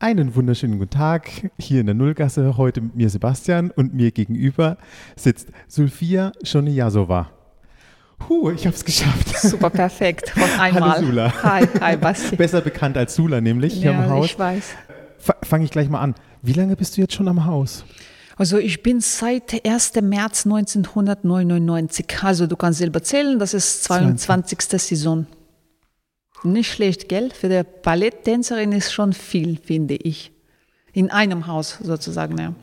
Einen wunderschönen guten Tag hier in der Nullgasse. Heute mit mir Sebastian und mir gegenüber sitzt Sulfia Schonijasova. Huh, ich habe es geschafft. Super perfekt. Von einmal. Hallo Sula. Hi, hi Basti. Besser bekannt als Sula nämlich hier ja, am Haus. ich weiß. Fange ich gleich mal an. Wie lange bist du jetzt schon am Haus? Also ich bin seit 1. März 1999. Also du kannst selber zählen, das ist 22. Saison. Nicht schlecht, gell? Für eine Balletttänzerin ist schon viel, finde ich. In einem Haus sozusagen, ja.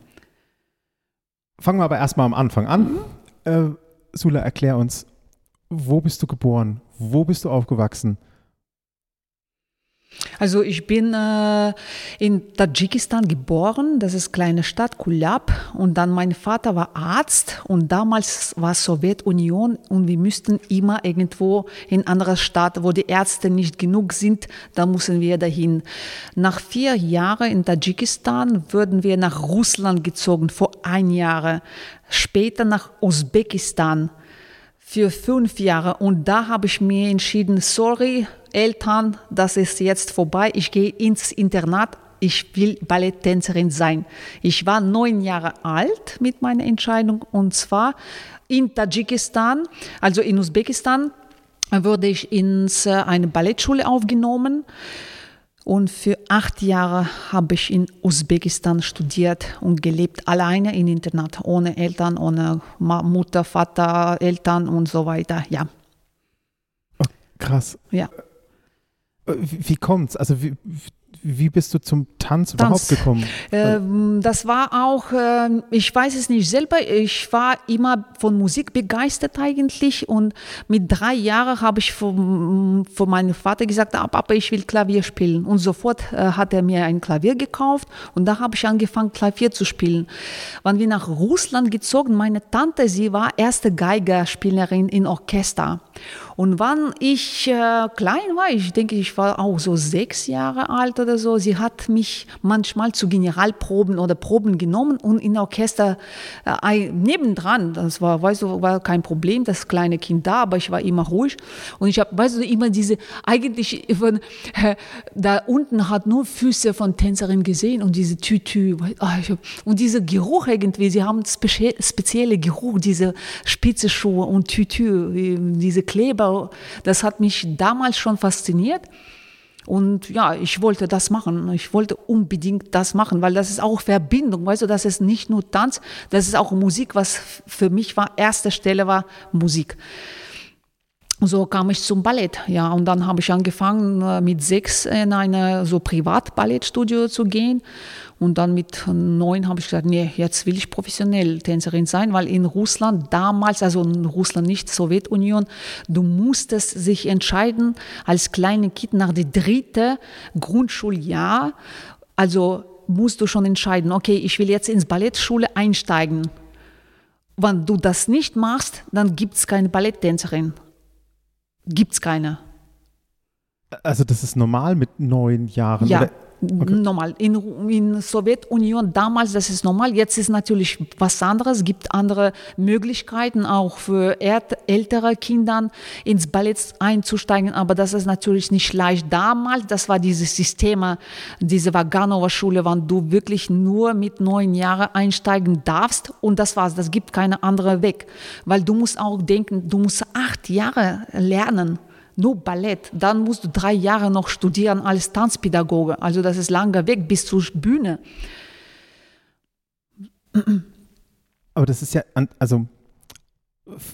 Fangen wir aber erstmal am Anfang an. Mhm. Äh, Sula, erklär uns, wo bist du geboren? Wo bist du aufgewachsen? Also ich bin äh, in Tadschikistan geboren, das ist eine kleine Stadt, Kulab. Und dann mein Vater war Arzt und damals war Sowjetunion und wir müssten immer irgendwo in andere Stadt, wo die Ärzte nicht genug sind, da müssen wir dahin. Nach vier Jahren in Tadschikistan würden wir nach Russland gezogen, vor ein Jahr. Später nach Usbekistan für fünf Jahre. Und da habe ich mir entschieden, sorry, Eltern, das ist jetzt vorbei. Ich gehe ins Internat. Ich will Balletttänzerin sein. Ich war neun Jahre alt mit meiner Entscheidung und zwar in Tadschikistan, also in Usbekistan, wurde ich in eine Ballettschule aufgenommen. Und für acht Jahre habe ich in Usbekistan studiert und gelebt, alleine im Internat, ohne Eltern, ohne Mutter, Vater, Eltern und so weiter. Ja. Oh, krass. Ja. Wie, wie kommt's? Also wie, wie bist du zum Tanz, überhaupt gekommen? Ähm, das war auch, äh, ich weiß es nicht selber, ich war immer von Musik begeistert eigentlich und mit drei Jahren habe ich von, von meinem Vater gesagt, ah, Papa, ich will Klavier spielen und sofort äh, hat er mir ein Klavier gekauft und da habe ich angefangen Klavier zu spielen. Wann wir nach Russland gezogen, meine Tante, sie war erste Geigerspielerin in Orchester und wann ich äh, klein war, ich denke, ich war auch so sechs Jahre alt oder so, sie hat mich manchmal zu Generalproben oder Proben genommen und in Orchester äh, nebendran, das war, weißt du, war kein Problem, das kleine Kind da, aber ich war immer ruhig. Und ich habe, weißt du, immer diese, eigentlich von, äh, da unten hat nur Füße von Tänzerin gesehen und diese Tütü ah, und dieser Geruch irgendwie, sie haben spezielle Geruch, diese spitze Schuhe und Tütü, diese Kleber, das hat mich damals schon fasziniert. Und ja, ich wollte das machen. Ich wollte unbedingt das machen, weil das ist auch Verbindung. Weißt du, das ist nicht nur Tanz, das ist auch Musik, was für mich war, erste Stelle war Musik. So kam ich zum Ballett, ja, und dann habe ich angefangen äh, mit sechs in eine so Privat-Ballettstudio zu gehen. Und dann mit neun habe ich gesagt, nee, jetzt will ich professionell Tänzerin sein, weil in Russland damals, also in Russland nicht, Sowjetunion, du musstest sich entscheiden als kleine Kind nach dem dritten Grundschuljahr, also musst du schon entscheiden, okay, ich will jetzt ins Ballettschule einsteigen. Wenn du das nicht machst, dann gibt es keine Balletttänzerin gibt es keine. Also das ist normal mit neun Jahren? Ja, okay. normal. In, in Sowjetunion damals, das ist normal. Jetzt ist natürlich was anderes. Es gibt andere Möglichkeiten auch für ältere Kinder ins Ballett einzusteigen. Aber das ist natürlich nicht leicht. Damals, das war dieses System, diese Vaganova-Schule, wann du wirklich nur mit neun Jahren einsteigen darfst. Und das war's. Das gibt keine andere Weg. Weil du musst auch denken, du musst acht Jahre lernen nur Ballett, dann musst du drei Jahre noch studieren als Tanzpädagoge. Also das ist langer Weg bis zur Bühne. Aber das ist ja, also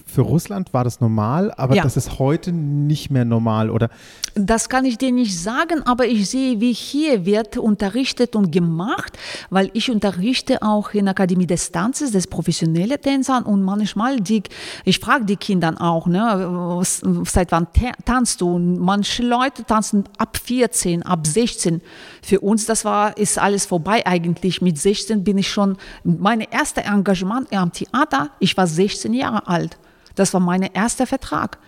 für Russland war das normal, aber ja. das ist heute nicht mehr normal, oder? Das kann ich dir nicht sagen, aber ich sehe, wie hier wird unterrichtet und gemacht, weil ich unterrichte auch in der Akademie des Tanzes, des professionellen Tänzern und manchmal, die, ich frage die Kinder auch, ne, seit wann tanzt du? Und manche Leute tanzen ab 14, ab 16. Für uns, das war, ist alles vorbei eigentlich. Mit 16 bin ich schon, mein erstes Engagement am Theater, ich war 16 Jahre alt. Das war mein erster Vertrag.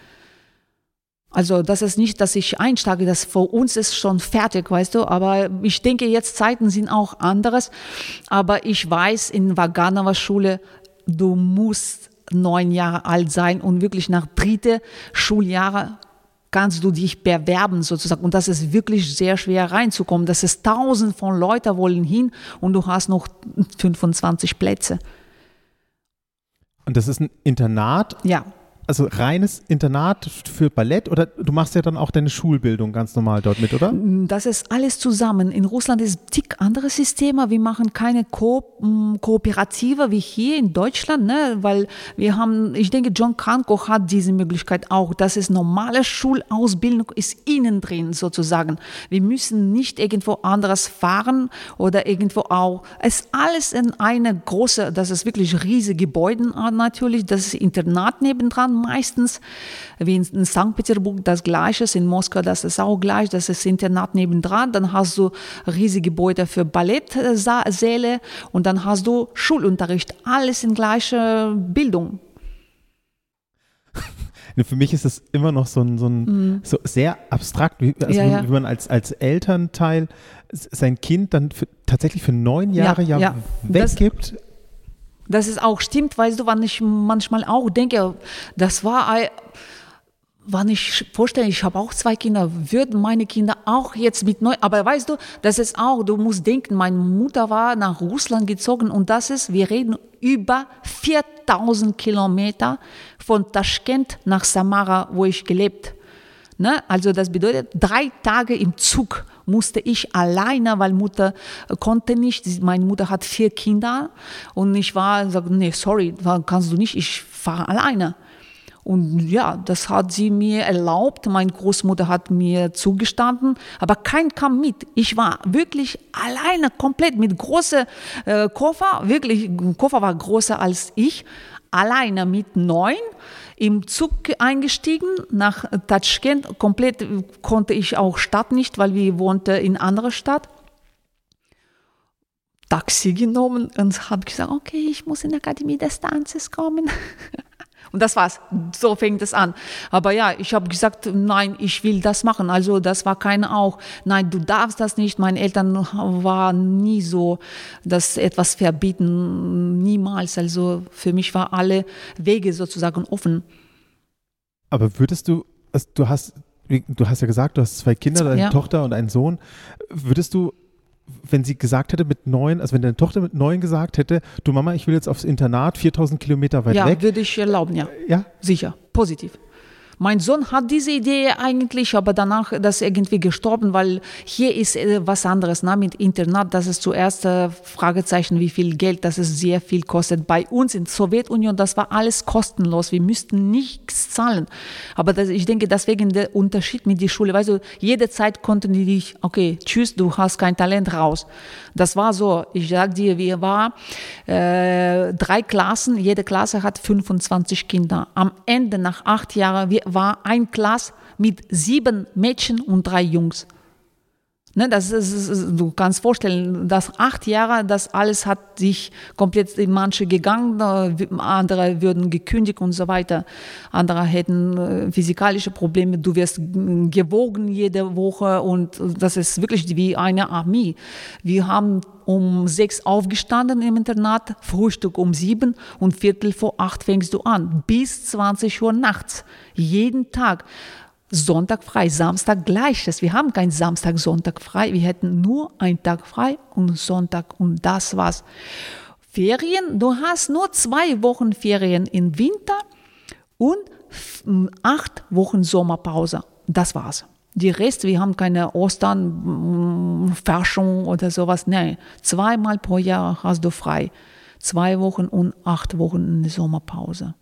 Also das ist nicht, dass ich einsteige, das für uns ist schon fertig, weißt du. Aber ich denke, jetzt Zeiten sind auch anderes. Aber ich weiß, in Vaganova Schule, du musst neun Jahre alt sein und wirklich nach dritte Schuljahre kannst du dich bewerben sozusagen. Und das ist wirklich sehr schwer reinzukommen. Das ist tausend von Leuten wollen hin und du hast noch 25 Plätze. Und das ist ein Internat? Ja also reines Internat für Ballett oder du machst ja dann auch deine Schulbildung ganz normal dort mit, oder? Das ist alles zusammen. In Russland ist ein tick anderes System. Wir machen keine Ko mm, Kooperative wie hier in Deutschland, ne? weil wir haben, ich denke, John Kranko hat diese Möglichkeit auch. Das ist normale Schulausbildung, ist innen drin sozusagen. Wir müssen nicht irgendwo anderes fahren oder irgendwo auch. Es ist alles in eine große, das ist wirklich riesige Gebäude natürlich, das ist Internat nebendran meistens, wie in St. Petersburg das Gleiche, in Moskau das ist auch gleich, das ist Internat nebendran, dann hast du riesige Gebäude für Ballettsäle und dann hast du Schulunterricht, alles in gleicher Bildung. Für mich ist es immer noch so ein, so ein mhm. so sehr abstrakt, wie, also ja, ja. wie, man als, als Elternteil sein Kind dann für, tatsächlich für neun Jahre ja, ja weggibt. Das, ist auch stimmt, weißt du, wann ich manchmal auch denke, das war, wann ich vorstelle, ich habe auch zwei Kinder, würden meine Kinder auch jetzt mit neu, aber weißt du, das ist auch, du musst denken, meine Mutter war nach Russland gezogen und das ist, wir reden über 4000 Kilometer von Taschkent nach Samara, wo ich gelebt habe. Ne? Also das bedeutet, drei Tage im Zug musste ich alleine, weil Mutter konnte nicht. Meine Mutter hat vier Kinder und ich war, sag, nee, sorry, kannst du nicht, ich fahre alleine. Und ja, das hat sie mir erlaubt. Meine Großmutter hat mir zugestanden, aber kein kam mit. Ich war wirklich alleine, komplett mit großem äh, Koffer. Wirklich, Koffer war größer als ich. Alleine mit neun im Zug eingestiegen nach Taschkent. Komplett konnte ich auch Stadt nicht, weil wir wohnte in anderer Stadt. Taxi genommen und habe gesagt, okay, ich muss in die Akademie des Tanzes kommen. Und das war's. So fängt es an. Aber ja, ich habe gesagt, nein, ich will das machen. Also das war keine auch, nein, du darfst das nicht. Meine Eltern waren nie so, dass etwas verbieten, niemals. Also für mich waren alle Wege sozusagen offen. Aber würdest du, also du hast, du hast ja gesagt, du hast zwei Kinder, eine ja. Tochter und einen Sohn. Würdest du wenn sie gesagt hätte mit neun, also wenn deine Tochter mit neun gesagt hätte, du Mama, ich will jetzt aufs Internat, 4000 Kilometer weit ja, weg. Ja, würde ich erlauben, ja. Ja? Sicher, positiv. Mein Sohn hat diese Idee eigentlich, aber danach das irgendwie gestorben, weil hier ist äh, was anderes. Na, mit Internat, das ist zuerst äh, Fragezeichen, wie viel Geld, das ist sehr viel kostet. Bei uns in der Sowjetunion, das war alles kostenlos. Wir müssten nichts zahlen. Aber das, ich denke, deswegen der Unterschied mit der Schule. Weißt du, jede Zeit konnten die dich, okay, tschüss, du hast kein Talent raus. Das war so. Ich sag dir, wir waren äh, drei Klassen, jede Klasse hat 25 Kinder. Am Ende, nach acht Jahren, wir war ein Klass mit sieben Mädchen und drei Jungs. Ne, das ist, du kannst vorstellen, dass acht Jahre, das alles hat sich komplett in manche gegangen, andere würden gekündigt und so weiter. Andere hätten äh, physikalische Probleme, du wirst gewogen jede Woche und das ist wirklich wie eine Armee. Wir haben um sechs aufgestanden im Internat, Frühstück um sieben und Viertel vor acht fängst du an, bis 20 Uhr nachts, jeden Tag. Sonntag frei, Samstag gleiches. Wir haben kein Samstag, Sonntag frei. Wir hätten nur einen Tag frei und Sonntag und das war's. Ferien, du hast nur zwei Wochen Ferien im Winter und acht Wochen Sommerpause. Das war's. Die Rest, wir haben keine Ostern, Forschung oder sowas. Nein, zweimal pro Jahr hast du frei. Zwei Wochen und acht Wochen Sommerpause.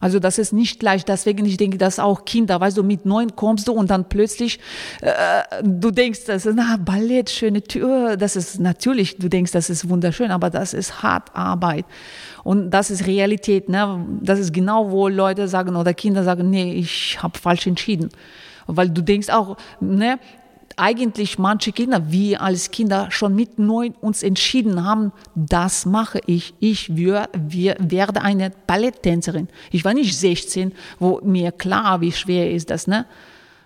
Also das ist nicht leicht. Deswegen, ich denke, dass auch Kinder, weißt du, mit neun kommst du und dann plötzlich, äh, du denkst, das ist na, Ballett, schöne Tür. Das ist natürlich, du denkst, das ist wunderschön, aber das ist hart Arbeit. Und das ist Realität. Ne? Das ist genau, wo Leute sagen oder Kinder sagen, nee, ich habe falsch entschieden. Weil du denkst auch, ne, eigentlich manche Kinder, wir als Kinder schon mit neun uns entschieden haben, das mache ich. Ich wir, wir werde eine Balletttänzerin. Ich war nicht 16, wo mir klar, wie schwer ist das, ne?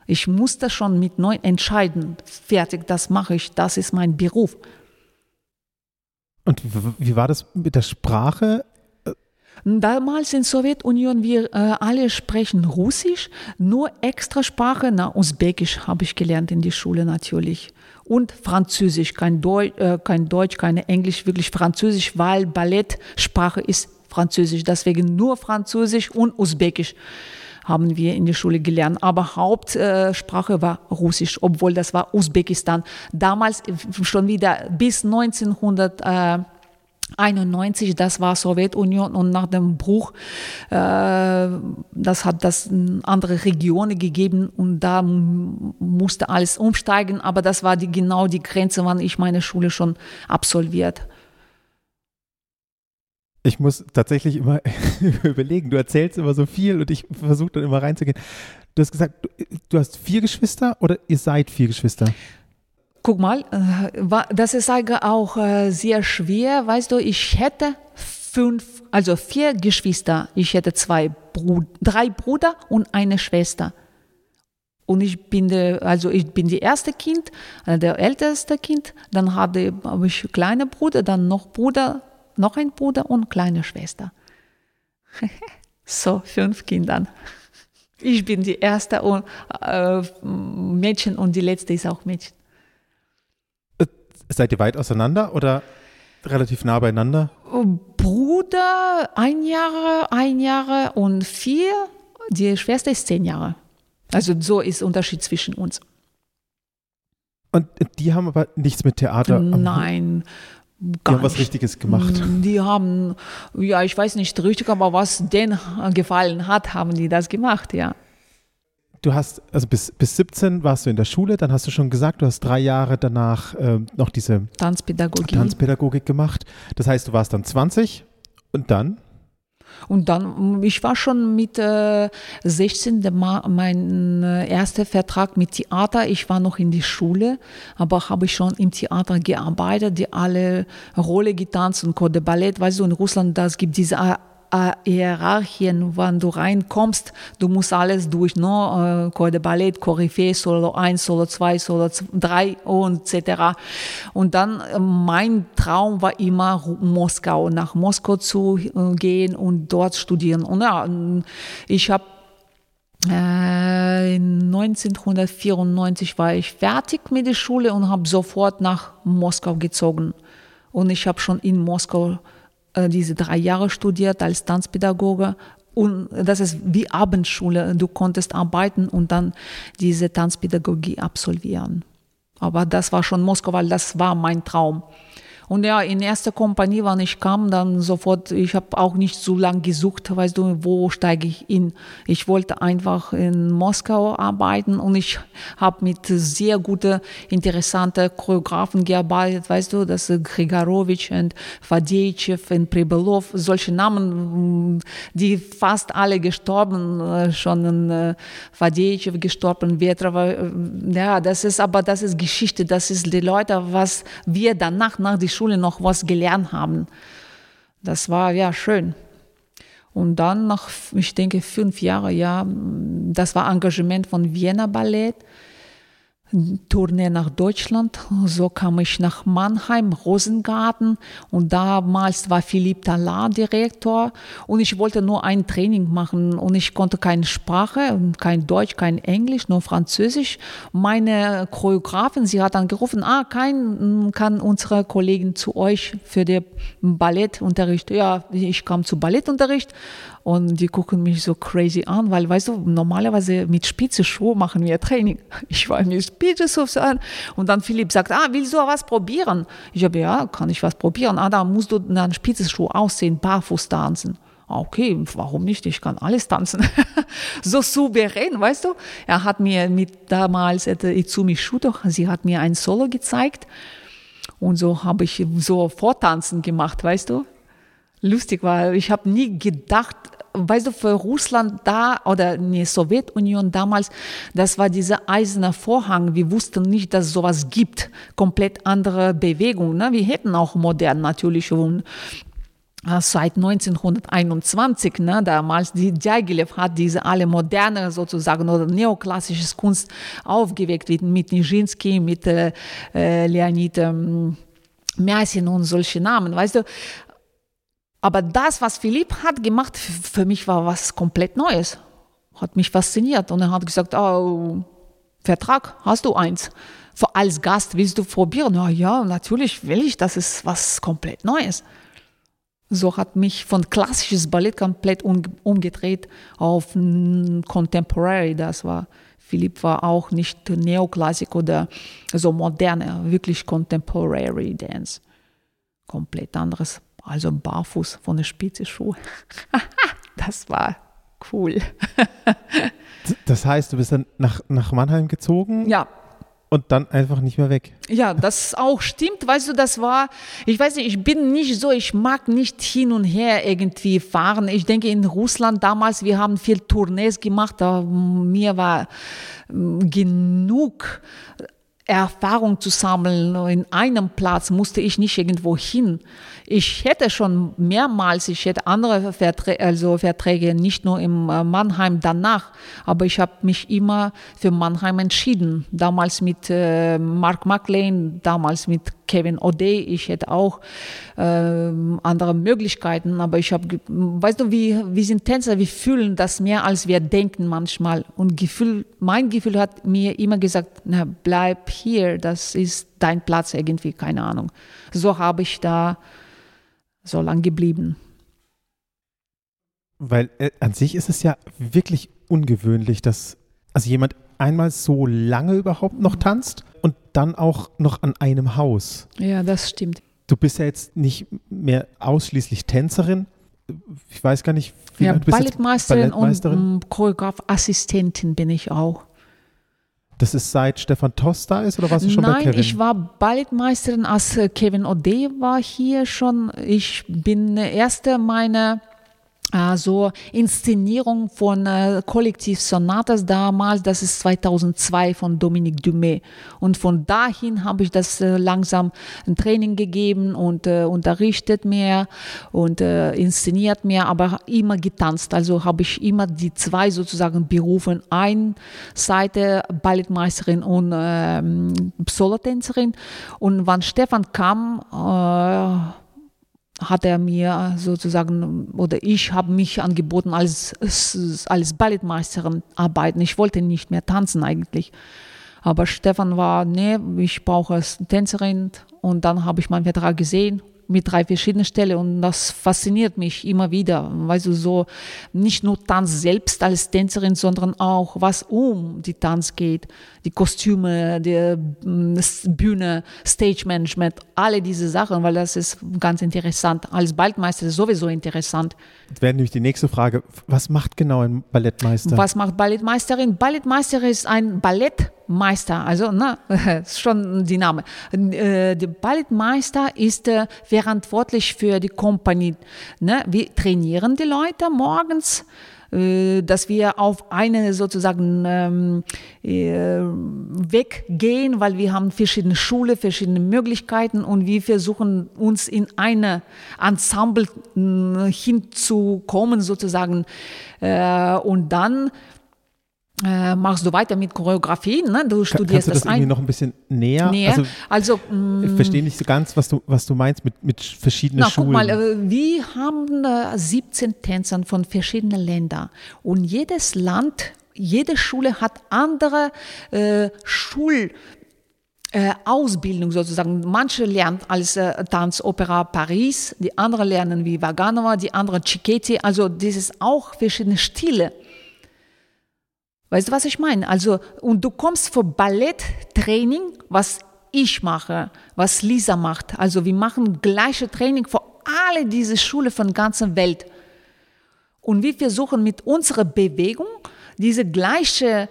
Ich musste schon mit neun entscheiden. Fertig, das mache ich, das ist mein Beruf. Und wie war das mit der Sprache? Damals in Sowjetunion, wir äh, alle sprechen Russisch, nur Extrasprache, na, Usbekisch habe ich gelernt in die Schule natürlich. Und Französisch, kein, Deu äh, kein Deutsch, keine Englisch, wirklich Französisch, weil Ballettsprache ist Französisch. Deswegen nur Französisch und Usbekisch haben wir in der Schule gelernt. Aber Hauptsprache äh, war Russisch, obwohl das war Usbekistan. Damals schon wieder bis 1900. Äh, 91, das war Sowjetunion und nach dem Bruch, äh, das hat das andere Regionen gegeben und da musste alles umsteigen, aber das war die, genau die Grenze, wann ich meine Schule schon absolviert. Ich muss tatsächlich immer überlegen, du erzählst immer so viel und ich versuche dann immer reinzugehen. Du hast gesagt, du, du hast vier Geschwister oder ihr seid vier Geschwister? Guck mal, äh, das ist auch äh, sehr schwer. Weißt du, ich hätte fünf, also vier Geschwister. Ich hätte zwei Brud drei Brüder und eine Schwester. Und ich bin der, also ich bin die erste Kind, äh, der älteste Kind. Dann habe ich kleine Bruder, dann noch Bruder, noch ein Bruder und kleine Schwester. so fünf Kindern. Ich bin die erste und, äh, Mädchen und die letzte ist auch Mädchen. Seid ihr weit auseinander oder relativ nah beieinander? Bruder ein Jahre, ein Jahre und vier. Die Schwester ist zehn Jahre. Also so ist der Unterschied zwischen uns. Und die haben aber nichts mit Theater. Nein. Die haben was Richtiges gemacht. Die haben, ja, ich weiß nicht richtig, aber was denen gefallen hat, haben die das gemacht, ja du hast, also bis, bis 17 warst du in der Schule, dann hast du schon gesagt, du hast drei Jahre danach äh, noch diese Tanzpädagogik. Tanzpädagogik gemacht. Das heißt, du warst dann 20 und dann? Und dann, ich war schon mit äh, 16, mein äh, erster Vertrag mit Theater. Ich war noch in die Schule, aber habe ich schon im Theater gearbeitet, die alle Rolle getanzt und Code Ballett. Weißt du, in Russland, das gibt diese äh, Hierarchien, wann du reinkommst, du musst alles durch, ne? Äh, Chor de Ballett, Koryphäe, Solo 1, Solo 2, Solo 3 und etc. Und dann, äh, mein Traum war immer Moskau, nach Moskau zu äh, gehen und dort studieren. Und ja, ich habe 1994 war ich fertig mit der Schule und habe sofort nach Moskau gezogen. Und ich habe schon in Moskau äh, diese drei Jahre studiert als Tanzpädagoge und das ist wie Abendschule. Du konntest arbeiten und dann diese Tanzpädagogie absolvieren. Aber das war schon Moskau, weil das war mein Traum. Und ja, in erster Kompanie, wann ich kam, dann sofort, ich habe auch nicht so lange gesucht, weißt du, wo steige ich in. Ich wollte einfach in Moskau arbeiten und ich habe mit sehr guten, interessanten Choreografen gearbeitet, weißt du, das Grigorowitsch und Fadejew und Pribelov, solche Namen, die fast alle gestorben, äh, schon äh, Fadejew gestorben, Vetrova, äh, ja, das ist aber, das ist Geschichte, das ist die Leute, was wir danach, nach der Schule noch was gelernt haben. Das war ja schön. Und dann nach, ich denke, fünf Jahren, ja, das war Engagement von Vienna Ballett. Tournee nach Deutschland. So kam ich nach Mannheim, Rosengarten und damals war Philipp Talar Direktor und ich wollte nur ein Training machen und ich konnte keine Sprache, kein Deutsch, kein Englisch, nur Französisch. Meine Choreografin, sie hat dann gerufen, ah, kein kann unsere Kollegin zu euch für den Ballettunterricht. Ja, ich kam zu Ballettunterricht und die gucken mich so crazy an, weil, weißt du, normalerweise mit spitze Schuhe machen wir Training. Ich war mit spitze Schuhe an. Und dann Philipp sagt, ah, willst du was probieren? Ich habe, ja, kann ich was probieren? Ah, da musst du dann spitze Schuhe aussehen, barfuß tanzen. Ah, okay, warum nicht? Ich kann alles tanzen. so souverän, weißt du? Er hat mir mit damals Izumi Shuto, sie hat mir ein Solo gezeigt. Und so habe ich so Vortanzen gemacht, weißt du? Lustig war. Ich habe nie gedacht, weißt du, für Russland da oder die Sowjetunion damals, das war dieser eiserne Vorhang. Wir wussten nicht, dass sowas gibt. Komplett andere Bewegung. Ne? Wir hätten auch modern natürlich und äh, seit 1921, ne, damals die Djagilev hat diese alle moderne sozusagen oder neoklassisches Kunst aufgeweckt mit Nijinsky, mit äh, Leonid ähm, Mersin und solche Namen, weißt du. Aber das, was Philipp hat gemacht, für mich war was komplett Neues. Hat mich fasziniert. Und er hat gesagt, oh, Vertrag, hast du eins? Als Gast willst du probieren? Ja, ja, natürlich will ich, das ist was komplett Neues. So hat mich von klassisches Ballett komplett umgedreht auf Contemporary. Das war, Philipp war auch nicht Neoklassik oder so moderne, wirklich Contemporary Dance. Komplett anderes also barfuß von der Spitze Schuhe. das war cool. das heißt, du bist dann nach, nach Mannheim gezogen? Ja. Und dann einfach nicht mehr weg. Ja, das auch stimmt. Weißt du, das war, ich weiß nicht, ich bin nicht so, ich mag nicht hin und her irgendwie fahren. Ich denke, in Russland damals, wir haben viel Tournees gemacht, da mir war mm, genug Erfahrung zu sammeln. In einem Platz musste ich nicht irgendwo hin. Ich hätte schon mehrmals, ich hätte andere Verträge, also Verträge, nicht nur im äh, Mannheim danach, aber ich habe mich immer für Mannheim entschieden. Damals mit äh, Mark McLean, damals mit Kevin O'Day. Ich hätte auch äh, andere Möglichkeiten, aber ich habe, weißt du, wie, wir sind Tänzer, wir fühlen das mehr, als wir denken manchmal. Und Gefühl, mein Gefühl hat mir immer gesagt, na, bleib hier, das ist dein Platz irgendwie, keine Ahnung. So habe ich da so lang geblieben. Weil äh, an sich ist es ja wirklich ungewöhnlich, dass also jemand einmal so lange überhaupt noch tanzt und dann auch noch an einem Haus. Ja, das stimmt. Du bist ja jetzt nicht mehr ausschließlich Tänzerin. Ich weiß gar nicht, wie ja, du Ballettmeisterin, Ballettmeisterin und Choreografassistentin bin ich auch. Das ist seit Stefan Toss da ist oder warst du schon Nein, bei Kevin? Nein, ich war Ballettmeisterin, als äh, Kevin O'Day war hier schon. Ich bin erste meiner also Inszenierung von äh, Kollektiv Sonatas damals, das ist 2002 von Dominique Dumais. Und von dahin habe ich das äh, langsam ein Training gegeben und äh, unterrichtet mehr und äh, inszeniert mehr, aber immer getanzt. Also habe ich immer die zwei sozusagen Berufe, eine Seite Ballettmeisterin und ähm, Solotänzerin. Und wann Stefan kam, äh, hat er mir sozusagen, oder ich habe mich angeboten, als, als Ballettmeisterin arbeiten. Ich wollte nicht mehr tanzen eigentlich. Aber Stefan war, nee, ich brauche Tänzerin. Und dann habe ich meinen Vertrag gesehen mit drei verschiedenen Stellen und das fasziniert mich immer wieder, weil du so nicht nur Tanz selbst als Tänzerin, sondern auch was um die Tanz geht, die Kostüme, die mm, Bühne, Stage Management, alle diese Sachen, weil das ist ganz interessant. Als Ballettmeister ist sowieso interessant. Wäre nämlich die nächste Frage, was macht genau ein Ballettmeister? Was macht Ballettmeisterin? Ballettmeister ist ein Ballett Meister, also ne, ist schon die Name. Äh, der Ballettmeister ist äh, verantwortlich für die Kompanie. Ne? Wir trainieren die Leute morgens dass wir auf eine sozusagen ähm, Weg gehen, weil wir haben verschiedene Schule, verschiedene Möglichkeiten und wir versuchen uns in eine Ensemble hinzukommen sozusagen und dann äh, machst du weiter mit Choreografie, ne? du studierst Kannst du das, das irgendwie noch ein bisschen näher? näher? Also, also ich verstehe nicht so ganz, was du, was du meinst mit, mit verschiedenen na, Schulen. Guck mal, äh, wir haben äh, 17 Tänzer von verschiedenen Ländern und jedes Land, jede Schule hat andere äh, Schul äh, Ausbildung sozusagen. Manche lernen als äh, Tanzopera Paris, die anderen lernen wie Vaganova, die anderen Cicchetti. Also das ist auch verschiedene Stile. Weißt du, was ich meine? Also, und du kommst für Balletttraining, was ich mache, was Lisa macht. Also, wir machen gleiche Training für alle diese Schule von der ganzen Welt. Und wir versuchen mit unserer Bewegung diese gleiche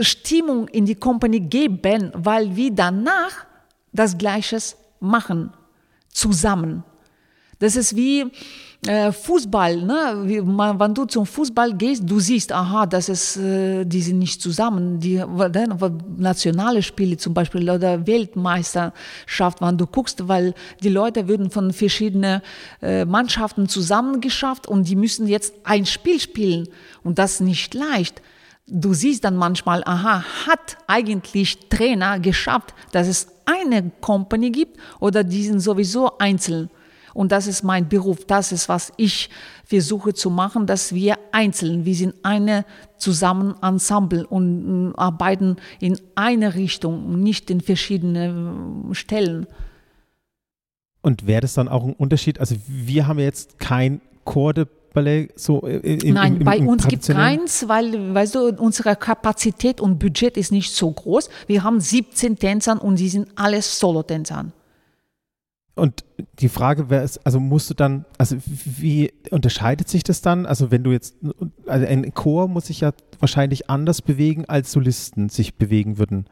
Stimmung in die Company geben, weil wir danach das Gleiche machen, zusammen. Das ist wie, äh, Fußball, ne? Wenn du zum Fußball gehst, du siehst, aha, das ist, äh, die sind nicht zusammen. Die ne, nationale Spiele zum Beispiel oder Weltmeisterschaft, wenn du guckst, weil die Leute würden von verschiedenen äh, Mannschaften zusammengeschafft und die müssen jetzt ein Spiel spielen und das nicht leicht. Du siehst dann manchmal, aha, hat eigentlich Trainer geschafft, dass es eine Company gibt oder die sind sowieso einzeln. Und das ist mein Beruf, das ist, was ich versuche zu machen, dass wir einzeln, wir sind eine zusammen Ensemble und arbeiten in eine Richtung, nicht in verschiedene Stellen. Und wäre das dann auch ein Unterschied? Also wir haben jetzt kein Chor de Ballett so im, Nein, im, im, bei uns gibt es keins, weil weißt du, unsere Kapazität und Budget ist nicht so groß. Wir haben 17 Tänzer und die sind alles Solo-Tänzer. Und die Frage wäre, also musst du dann, also wie unterscheidet sich das dann? Also wenn du jetzt, also ein Chor muss sich ja wahrscheinlich anders bewegen, als Solisten sich bewegen würden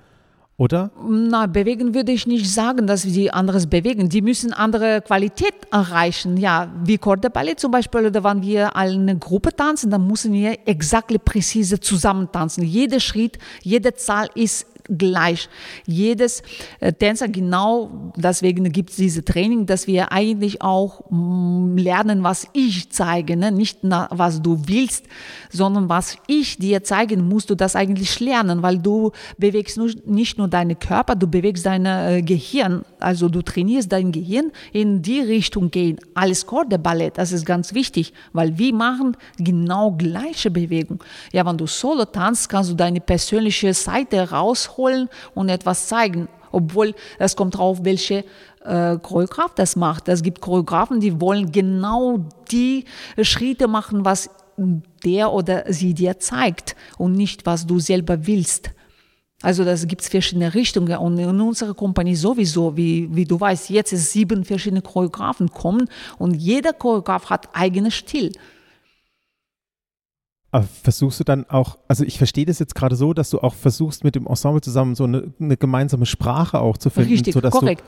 oder? Na, bewegen würde ich nicht sagen, dass sie anderes bewegen. Die müssen andere Qualität erreichen. Ja, wie Ballett zum Beispiel, oder wenn wir eine Gruppe tanzen, dann müssen wir exakt präzise zusammen tanzen. Jeder Schritt, jede Zahl ist gleich. Jedes äh, Tänzer genau, deswegen gibt es diese Training, dass wir eigentlich auch mm, lernen, was ich zeige, ne? nicht na, was du willst, sondern was ich dir zeigen, musst du das eigentlich lernen, weil du bewegst nur, nicht nur deinen Körper, du bewegst dein äh, Gehirn, also du trainierst dein Gehirn in die Richtung gehen. Alles Corde Ballett, das ist ganz wichtig, weil wir machen genau gleiche Bewegung. Ja, wenn du Solo tanzt, kannst du deine persönliche Seite rausholen holen und etwas zeigen. Obwohl es kommt drauf, welche äh, Choreograf das macht. Es gibt Choreografen, die wollen genau die Schritte machen, was der oder sie dir zeigt und nicht, was du selber willst. Also das gibt es verschiedene Richtungen und in unserer Kompanie sowieso, wie, wie du weißt, jetzt ist sieben verschiedene Choreografen kommen und jeder Choreograf hat eigenen Stil. Aber versuchst du dann auch, also ich verstehe das jetzt gerade so, dass du auch versuchst, mit dem Ensemble zusammen so eine, eine gemeinsame Sprache auch zu finden. Richtig, sodass korrekt.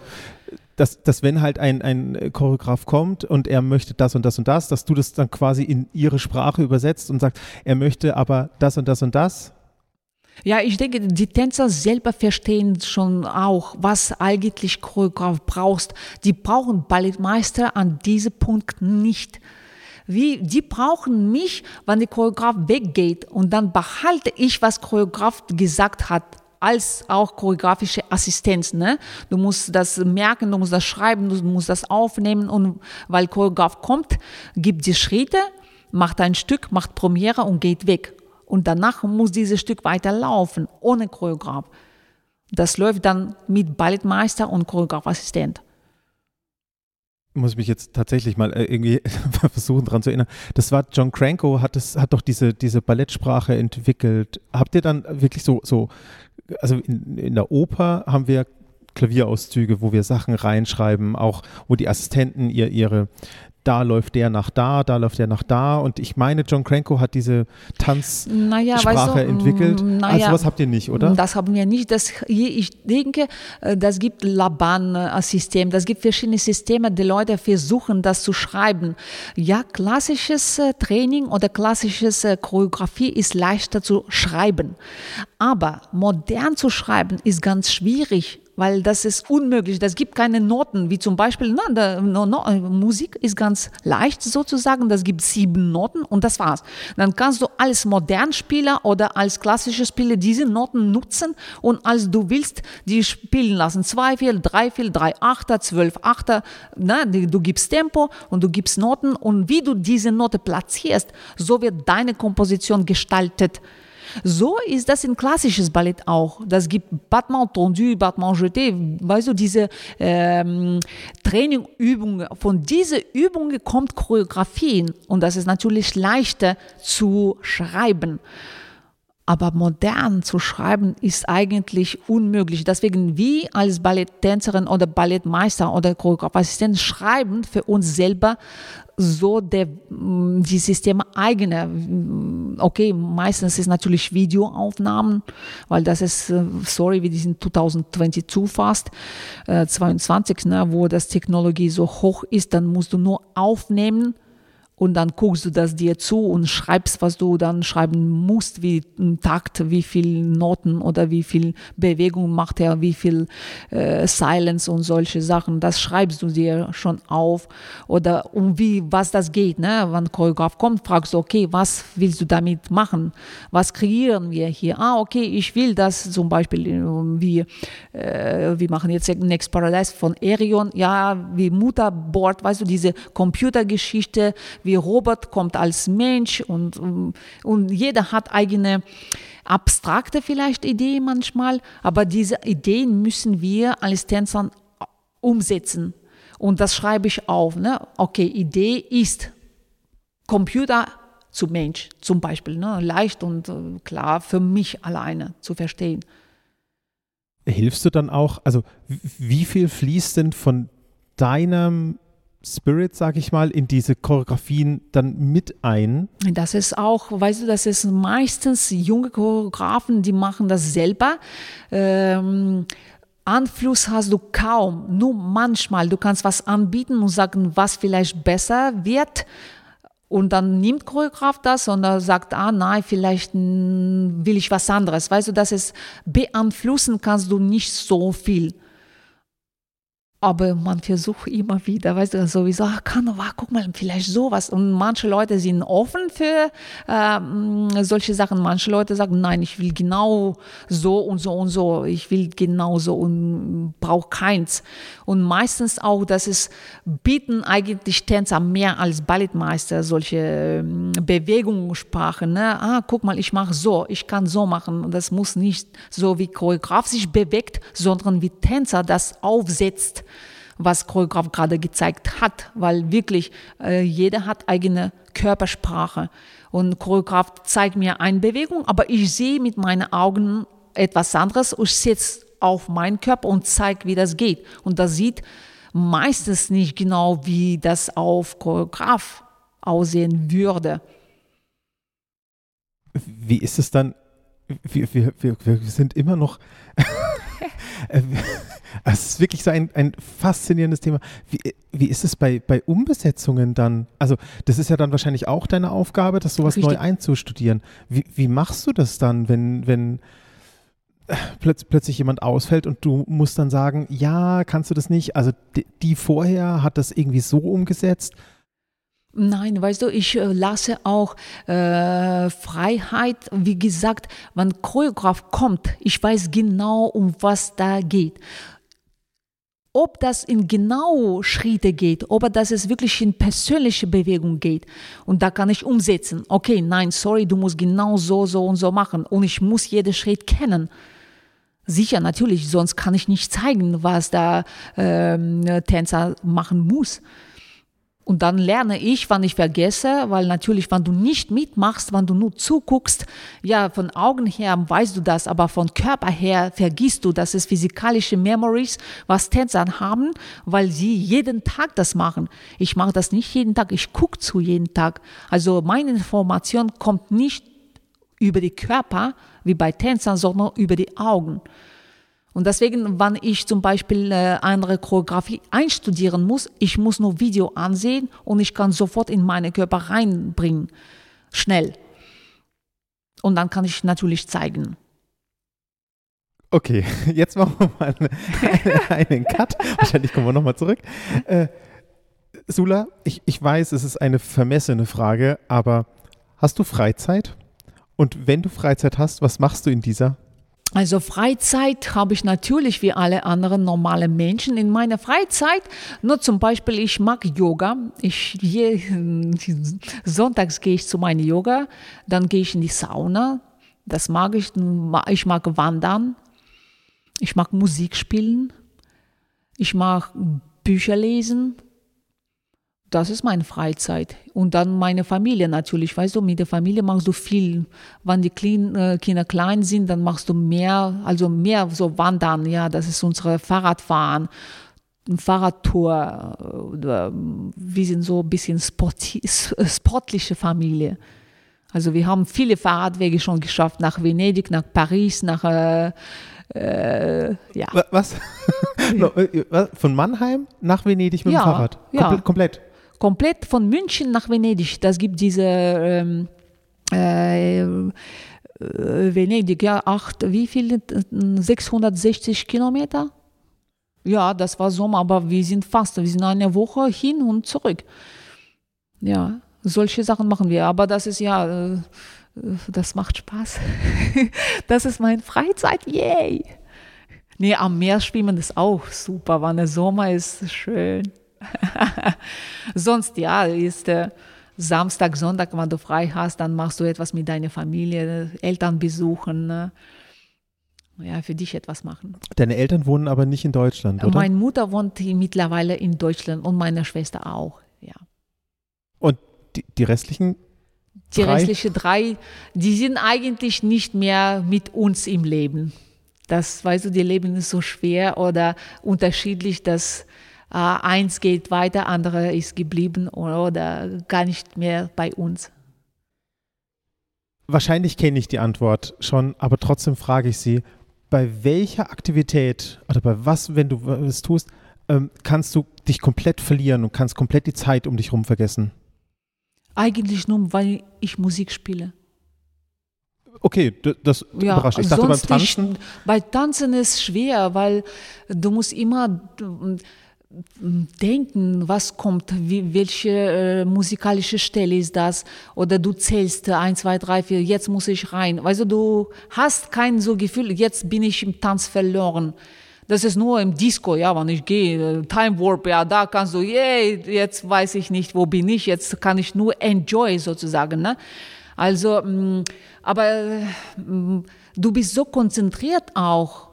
Du, dass, dass wenn halt ein, ein Choreograf kommt und er möchte das und das und das, dass du das dann quasi in ihre Sprache übersetzt und sagst, er möchte aber das und das und das? Ja, ich denke, die Tänzer selber verstehen schon auch, was eigentlich Choreograf brauchst. Die brauchen Ballettmeister an diesem Punkt nicht. Wie, die brauchen mich, wenn der Choreograf weggeht und dann behalte ich, was Choreograf gesagt hat als auch choreografische Assistenz. Ne? Du musst das merken, du musst das schreiben, du musst das aufnehmen und weil Choreograf kommt, gibt die Schritte, macht ein Stück, macht Premiere und geht weg. Und danach muss dieses Stück weiterlaufen, ohne Choreograf. Das läuft dann mit Ballettmeister und Choreografassistent muss mich jetzt tatsächlich mal äh, irgendwie versuchen daran zu erinnern. Das war John Cranko, hat, das, hat doch diese, diese Ballettsprache entwickelt. Habt ihr dann wirklich so, so also in, in der Oper haben wir Klavierauszüge, wo wir Sachen reinschreiben, auch wo die Assistenten ihr, ihre da läuft der nach da, da läuft der nach da. Und ich meine, John Cranko hat diese Tanzsprache naja, weißt du, entwickelt. Mm, naja, also was habt ihr nicht, oder? Das haben wir nicht. Das, ich denke, äh, das gibt Laban-System, das gibt verschiedene Systeme, die Leute versuchen, das zu schreiben. Ja, klassisches äh, Training oder klassisches äh, Choreografie ist leichter zu schreiben. Aber modern zu schreiben ist ganz schwierig weil das ist unmöglich. Das gibt keine Noten, wie zum Beispiel, na, der, no, no, Musik ist ganz leicht sozusagen, das gibt sieben Noten und das war's. Dann kannst du als modern Spieler oder als klassischer Spieler diese Noten nutzen und als du willst, die spielen lassen. Zwei Viertel, drei Viertel, drei Achter, zwölf Achter, na, du gibst Tempo und du gibst Noten und wie du diese Note platzierst, so wird deine Komposition gestaltet. So ist das in klassisches Ballett auch. Das gibt Battement tendu, Battement jeté, weißt du, diese ähm, Trainingübungen. Von diesen Übungen kommt Choreografien und das ist natürlich leichter zu schreiben. Aber modern zu schreiben ist eigentlich unmöglich. Deswegen wir als Balletttänzerin oder Ballettmeister oder Choreografassistent schreiben für uns selber so der, mm, die Systeme eigene. Mm, okay, meistens ist natürlich Videoaufnahmen, weil das ist, äh, sorry, wir sind 2022 fast, äh, 22, ne, wo das Technologie so hoch ist, dann musst du nur aufnehmen und dann guckst du das dir zu und schreibst, was du dann schreiben musst, wie ein Takt, wie viel Noten oder wie viel Bewegung macht er, wie viel äh, Silence und solche Sachen. Das schreibst du dir schon auf oder um wie, was das geht. Ne? Wenn Choreograf kommt, fragst du, okay, was willst du damit machen? Was kreieren wir hier? Ah, okay, ich will das zum Beispiel, wie äh, wir machen jetzt Next Paradise von Erion, ja, wie Mutterboard, weißt du, diese Computergeschichte, wie Robert kommt als Mensch und, und jeder hat eigene abstrakte vielleicht Ideen manchmal, aber diese Ideen müssen wir als Tänzer umsetzen. Und das schreibe ich auf. Ne? Okay, Idee ist Computer zu Mensch zum Beispiel. Ne? Leicht und äh, klar für mich alleine zu verstehen. Hilfst du dann auch, also wie viel fließt denn von deinem Spirit, sag ich mal, in diese Choreografien dann mit ein? Das ist auch, weißt du, das ist meistens junge Choreografen, die machen das selber. Ähm, Einfluss hast du kaum, nur manchmal. Du kannst was anbieten und sagen, was vielleicht besser wird. Und dann nimmt Choreograf das und er sagt, ah nein, vielleicht will ich was anderes. Weißt du, das ist beeinflussen kannst du nicht so viel. Aber man versucht immer wieder, weißt du, sowieso, ach, kann, oh, guck mal, vielleicht sowas. Und manche Leute sind offen für äh, solche Sachen. Manche Leute sagen, nein, ich will genau so und so und so. Ich will genau so und brauche keins. Und meistens auch, dass es bieten eigentlich Tänzer mehr als Ballettmeister solche ähm, Bewegungssprachen. Ne? Ah, guck mal, ich mache so, ich kann so machen. Und das muss nicht so wie Choreograf sich bewegt, sondern wie Tänzer das aufsetzt was Choreograf gerade gezeigt hat, weil wirklich äh, jeder hat eigene Körpersprache und Choreograf zeigt mir eine Bewegung, aber ich sehe mit meinen Augen etwas anderes. Ich setze auf meinen Körper und zeige, wie das geht. Und das sieht meistens nicht genau, wie das auf Choreograf aussehen würde. Wie ist es dann? Wir, wir, wir, wir sind immer noch es ist wirklich so ein, ein faszinierendes Thema. Wie, wie ist es bei, bei Umbesetzungen dann? Also, das ist ja dann wahrscheinlich auch deine Aufgabe, das sowas Richtig. neu einzustudieren. Wie, wie machst du das dann, wenn, wenn plötz, plötzlich jemand ausfällt und du musst dann sagen, ja, kannst du das nicht? Also, die, die vorher hat das irgendwie so umgesetzt Nein, weißt du, ich äh, lasse auch äh, Freiheit, wie gesagt, wenn Choreograf kommt, ich weiß genau, um was da geht. Ob das in genau Schritte geht, ob das es wirklich in persönliche Bewegung geht. Und da kann ich umsetzen. Okay, nein, sorry, du musst genau so, so und so machen. Und ich muss jeden Schritt kennen. Sicher, natürlich, sonst kann ich nicht zeigen, was der äh, Tänzer machen muss. Und dann lerne ich, wann ich vergesse, weil natürlich, wenn du nicht mitmachst, wenn du nur zuguckst, ja, von Augen her weißt du das, aber von Körper her vergisst du, das ist physikalische Memories, was Tänzer haben, weil sie jeden Tag das machen. Ich mache das nicht jeden Tag, ich gucke zu jeden Tag. Also meine Information kommt nicht über die Körper, wie bei Tänzern, sondern über die Augen. Und deswegen, wenn ich zum Beispiel äh, andere Choreografie einstudieren muss, ich muss nur Video ansehen und ich kann sofort in meinen Körper reinbringen. Schnell. Und dann kann ich natürlich zeigen. Okay, jetzt machen wir mal einen Cut. Wahrscheinlich kommen wir nochmal zurück. Äh, Sula, ich, ich weiß, es ist eine vermessene Frage, aber hast du Freizeit? Und wenn du Freizeit hast, was machst du in dieser? Also Freizeit habe ich natürlich wie alle anderen normale Menschen in meiner Freizeit. Nur zum Beispiel, ich mag Yoga. Ich, je, sonntags gehe ich zu meinem Yoga, dann gehe ich in die Sauna. Das mag ich. Ich mag wandern. Ich mag Musik spielen. Ich mag Bücher lesen das ist meine Freizeit. Und dann meine Familie natürlich. Weißt du, mit der Familie machst du viel. Wenn die äh, Kinder klein sind, dann machst du mehr, also mehr so Wandern. Ja, das ist unsere Fahrradfahren. Fahrradtour. Äh, wir sind so ein bisschen sporti sportliche Familie. Also wir haben viele Fahrradwege schon geschafft, nach Venedig, nach Paris, nach äh, äh, ja. Was? Von Mannheim nach Venedig mit ja, dem Fahrrad? Komple ja. Komplett? Komplett von München nach Venedig. Das gibt diese ähm, äh, Venedig, ja, acht, wie viel? 660 Kilometer? Ja, das war Sommer, aber wir sind fast, wir sind eine Woche hin und zurück. Ja, solche Sachen machen wir, aber das ist ja, äh, das macht Spaß. das ist meine Freizeit, yay! Nee, am Meer schwimmen ist auch super, wenn der Sommer ist, schön. Sonst, ja, ist äh, Samstag, Sonntag, wenn du frei hast, dann machst du etwas mit deiner Familie, Eltern besuchen. Ne? ja, für dich etwas machen. Deine Eltern wohnen aber nicht in Deutschland, oder? Meine Mutter wohnt mittlerweile in Deutschland und meine Schwester auch, ja. Und die, die restlichen Die restlichen drei, die sind eigentlich nicht mehr mit uns im Leben. Das, weißt du, die Leben ist so schwer oder unterschiedlich, dass eins geht weiter, andere ist geblieben oder gar nicht mehr bei uns. Wahrscheinlich kenne ich die Antwort schon, aber trotzdem frage ich Sie, bei welcher Aktivität oder bei was, wenn du es tust, ähm, kannst du dich komplett verlieren und kannst komplett die Zeit um dich herum vergessen? Eigentlich nur, weil ich Musik spiele. Okay, das ja, überrascht. Ich dachte beim Tanzen. Ich, bei Tanzen ist schwer, weil du musst immer denken, was kommt, wie, welche äh, musikalische Stelle ist das, oder du zählst eins, zwei, drei, vier, jetzt muss ich rein. Also du hast kein so Gefühl, jetzt bin ich im Tanz verloren. Das ist nur im Disco, ja, wenn ich gehe, äh, Time Warp, ja, da kannst du, yay, jetzt weiß ich nicht, wo bin ich, jetzt kann ich nur enjoy sozusagen, ne? Also, mh, mm, aber mh, mm, du bist so konzentriert auch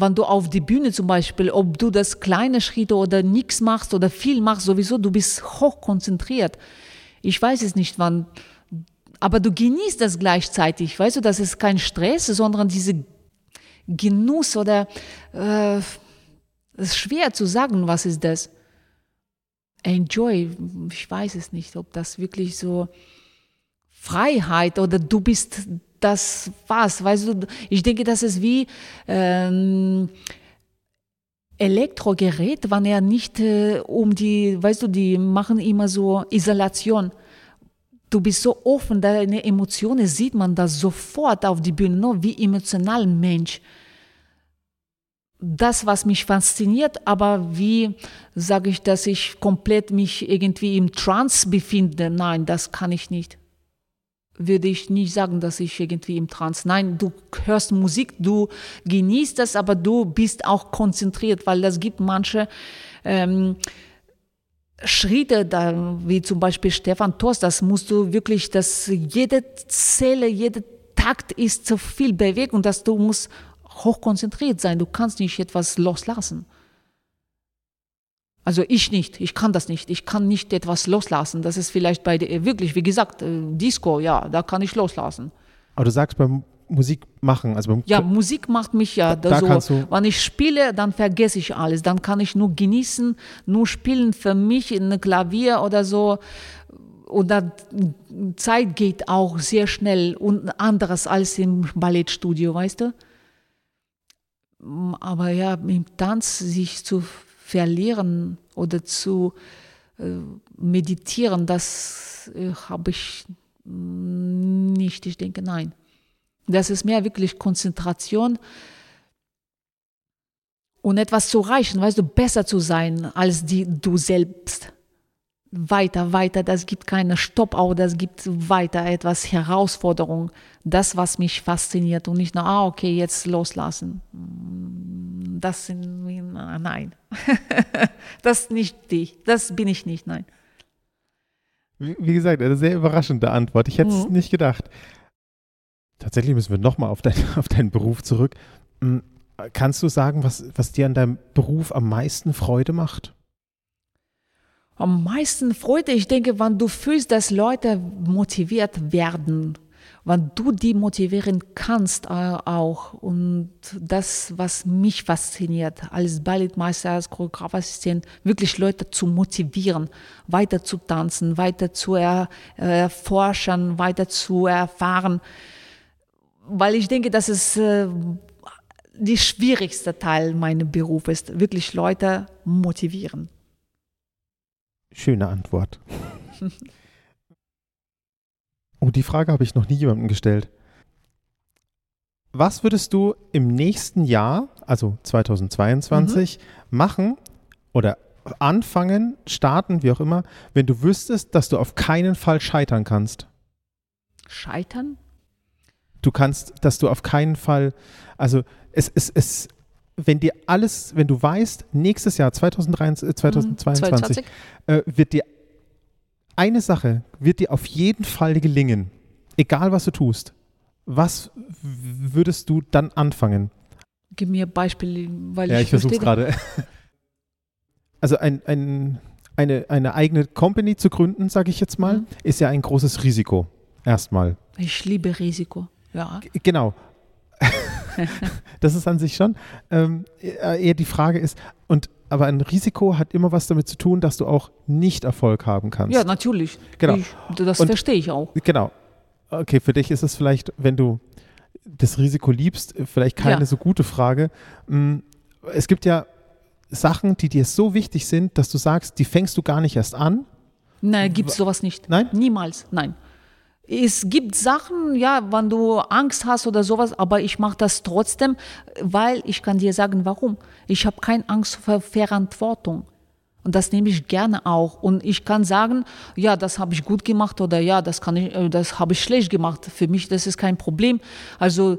wenn du auf die Bühne zum Beispiel, ob du das kleine Schritte oder nichts machst oder viel machst, sowieso, du bist hoch konzentriert. Ich weiß es nicht, wann, aber du genießt das gleichzeitig. Weißt du, das ist kein Stress, sondern diese Genuss oder äh, es ist schwer zu sagen, was ist das. Enjoy, ich weiß es nicht, ob das wirklich so Freiheit oder du bist das was, weißt du, ich denke, das ist wie ähm, Elektrogerät, wenn er nicht äh, um die, weißt du, die machen immer so Isolation. Du bist so offen, deine Emotionen sieht man das sofort auf die Bühne, no? wie emotional Mensch. Das, was mich fasziniert, aber wie sage ich, dass ich komplett mich irgendwie im Trance befinde, nein, das kann ich nicht würde ich nicht sagen, dass ich irgendwie im Trance. Nein, du hörst Musik, du genießt das, aber du bist auch konzentriert, weil das gibt manche ähm, Schritte, da, wie zum Beispiel Stefan Tost, das musst du wirklich, dass jede Zelle, jeder Takt ist so viel Bewegung, dass du musst hochkonzentriert sein. Du kannst nicht etwas loslassen. Also ich nicht, ich kann das nicht. Ich kann nicht etwas loslassen. Das ist vielleicht bei der, wirklich, wie gesagt, äh, Disco, ja, da kann ich loslassen. Aber du sagst beim Musik machen, also beim Ja, Musik macht mich ja da, da so. Wenn ich spiele, dann vergesse ich alles. Dann kann ich nur genießen, nur spielen für mich in einem Klavier oder so. Und dann Zeit geht auch sehr schnell und anderes als im Ballettstudio, weißt du? Aber ja, im Tanz sich zu verlieren oder zu äh, meditieren, das äh, habe ich nicht. Ich denke, nein. Das ist mehr wirklich Konzentration und etwas zu erreichen, weißt du, besser zu sein als die, du selbst weiter, weiter, das gibt keine Stopp, aber das gibt weiter etwas Herausforderung, das, was mich fasziniert und nicht nur, ah, okay, jetzt loslassen. Das sind, nein, das nicht dich, das bin ich nicht, nein. Wie gesagt, eine sehr überraschende Antwort. Ich hätte es mhm. nicht gedacht. Tatsächlich müssen wir nochmal auf, dein, auf deinen Beruf zurück. Hm, kannst du sagen, was, was dir an deinem Beruf am meisten Freude macht? Am meisten Freude, ich denke, wenn du fühlst, dass Leute motiviert werden, wenn du die motivieren kannst äh, auch. Und das, was mich fasziniert, als Ballettmeister, als Choreografassistent, wirklich Leute zu motivieren, weiter zu tanzen, weiter zu er, äh, erforschen, weiter zu erfahren. Weil ich denke, dass es äh, der schwierigste Teil meines Berufes ist, wirklich Leute motivieren. Schöne Antwort. oh, die Frage habe ich noch nie jemandem gestellt. Was würdest du im nächsten Jahr, also 2022, mhm. machen oder anfangen, starten, wie auch immer, wenn du wüsstest, dass du auf keinen Fall scheitern kannst? Scheitern? Du kannst, dass du auf keinen Fall, also es, es, es, wenn dir alles, wenn du weißt, nächstes Jahr 2023, 2022 mhm, äh, wird dir eine Sache, wird dir auf jeden Fall gelingen, egal was du tust. Was würdest du dann anfangen? Gib mir Beispiele, weil ja, ich, ich versuche es gerade. Also ein, ein, eine, eine eigene Company zu gründen, sage ich jetzt mal, mhm. ist ja ein großes Risiko. Erstmal. Ich liebe Risiko, ja. G genau. das ist an sich schon. Ähm, eher die Frage ist, und aber ein Risiko hat immer was damit zu tun, dass du auch nicht Erfolg haben kannst. Ja, natürlich. Genau. Ich, das verstehe ich auch. Genau. Okay, für dich ist es vielleicht, wenn du das Risiko liebst, vielleicht keine ja. so gute Frage. Mm, es gibt ja Sachen, die dir so wichtig sind, dass du sagst, die fängst du gar nicht erst an. Nein, gibt es sowas nicht. Nein? Niemals, nein. Es gibt Sachen, ja, wenn du Angst hast oder sowas, aber ich mache das trotzdem, weil ich kann dir sagen, warum. Ich habe keine Angst vor Verantwortung. Und das nehme ich gerne auch. Und ich kann sagen, ja, das habe ich gut gemacht oder ja, das kann ich, äh, das habe ich schlecht gemacht. Für mich, das ist kein Problem. Also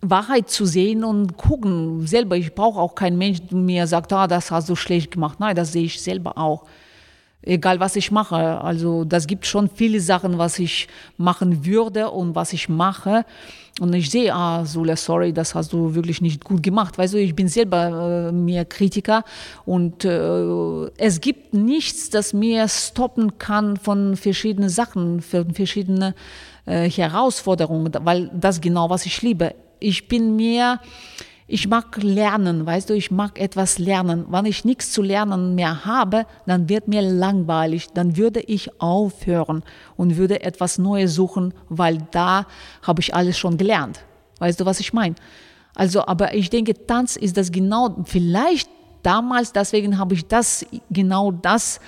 Wahrheit zu sehen und gucken selber. Ich brauche auch keinen Mensch, der mir sagt, ah, das hast du schlecht gemacht. Nein, das sehe ich selber auch egal was ich mache. Also das gibt schon viele Sachen, was ich machen würde und was ich mache. Und ich sehe, ah, Sula, sorry, das hast du wirklich nicht gut gemacht. Weißt du, ich bin selber äh, mehr Kritiker und äh, es gibt nichts, das mir stoppen kann von verschiedenen Sachen, von verschiedenen äh, Herausforderungen, weil das genau, was ich liebe. Ich bin mehr ich mag lernen, weißt du, ich mag etwas lernen. Wenn ich nichts zu lernen mehr habe, dann wird mir langweilig, dann würde ich aufhören und würde etwas Neues suchen, weil da habe ich alles schon gelernt. Weißt du, was ich meine? Also, aber ich denke, Tanz ist das genau, vielleicht damals, deswegen habe ich das, genau das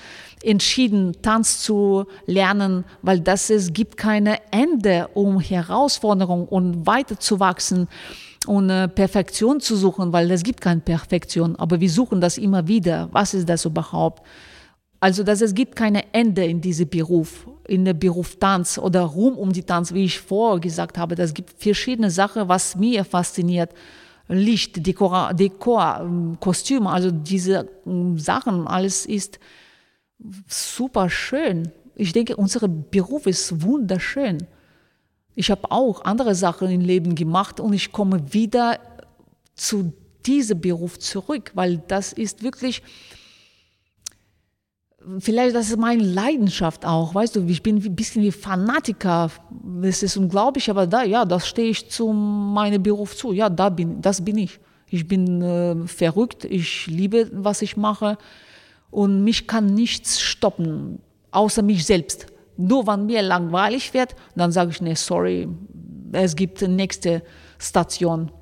entschieden, Tanz zu lernen, weil das es gibt keine Ende, um Herausforderungen und weiterzuwachsen und äh, Perfektion zu suchen, weil es gibt keine Perfektion, aber wir suchen das immer wieder. Was ist das überhaupt? Also, dass es gibt keine Ende in diesem Beruf, in der Beruf Tanz oder Ruhm um die Tanz, wie ich vorher gesagt habe. Es gibt verschiedene Sachen, was mir fasziniert. Licht, Dekor, Dekor ähm, Kostüm, also diese ähm, Sachen, alles ist super schön. Ich denke, unser Beruf ist wunderschön. Ich habe auch andere Sachen im Leben gemacht und ich komme wieder zu diesem Beruf zurück, weil das ist wirklich, vielleicht das ist meine Leidenschaft auch, weißt du, ich bin ein bisschen wie Fanatiker, das ist unglaublich, aber da, ja, das stehe ich zu meinem Beruf zu, ja, da bin, das bin ich. Ich bin äh, verrückt, ich liebe, was ich mache und mich kann nichts stoppen, außer mich selbst. Nur wenn mir langweilig wird, dann sage ich, nee, sorry, es gibt nächste Station,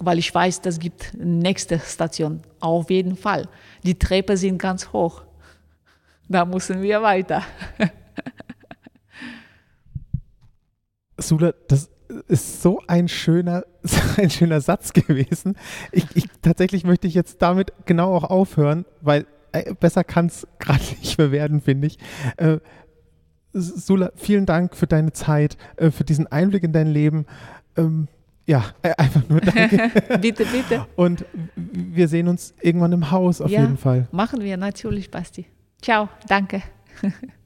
weil ich weiß, es gibt nächste Station. Auf jeden Fall. Die Treppe sind ganz hoch. Da müssen wir weiter. Sula, das ist so ein schöner, ein schöner Satz gewesen. Ich, ich, tatsächlich möchte ich jetzt damit genau auch aufhören, weil äh, besser kann es gerade nicht mehr werden, finde ich. Äh, Sula, vielen Dank für deine Zeit, äh, für diesen Einblick in dein Leben. Ähm, ja, äh, einfach nur danke. bitte, bitte. Und wir sehen uns irgendwann im Haus auf ja, jeden Fall. Machen wir natürlich, Basti. Ciao, danke.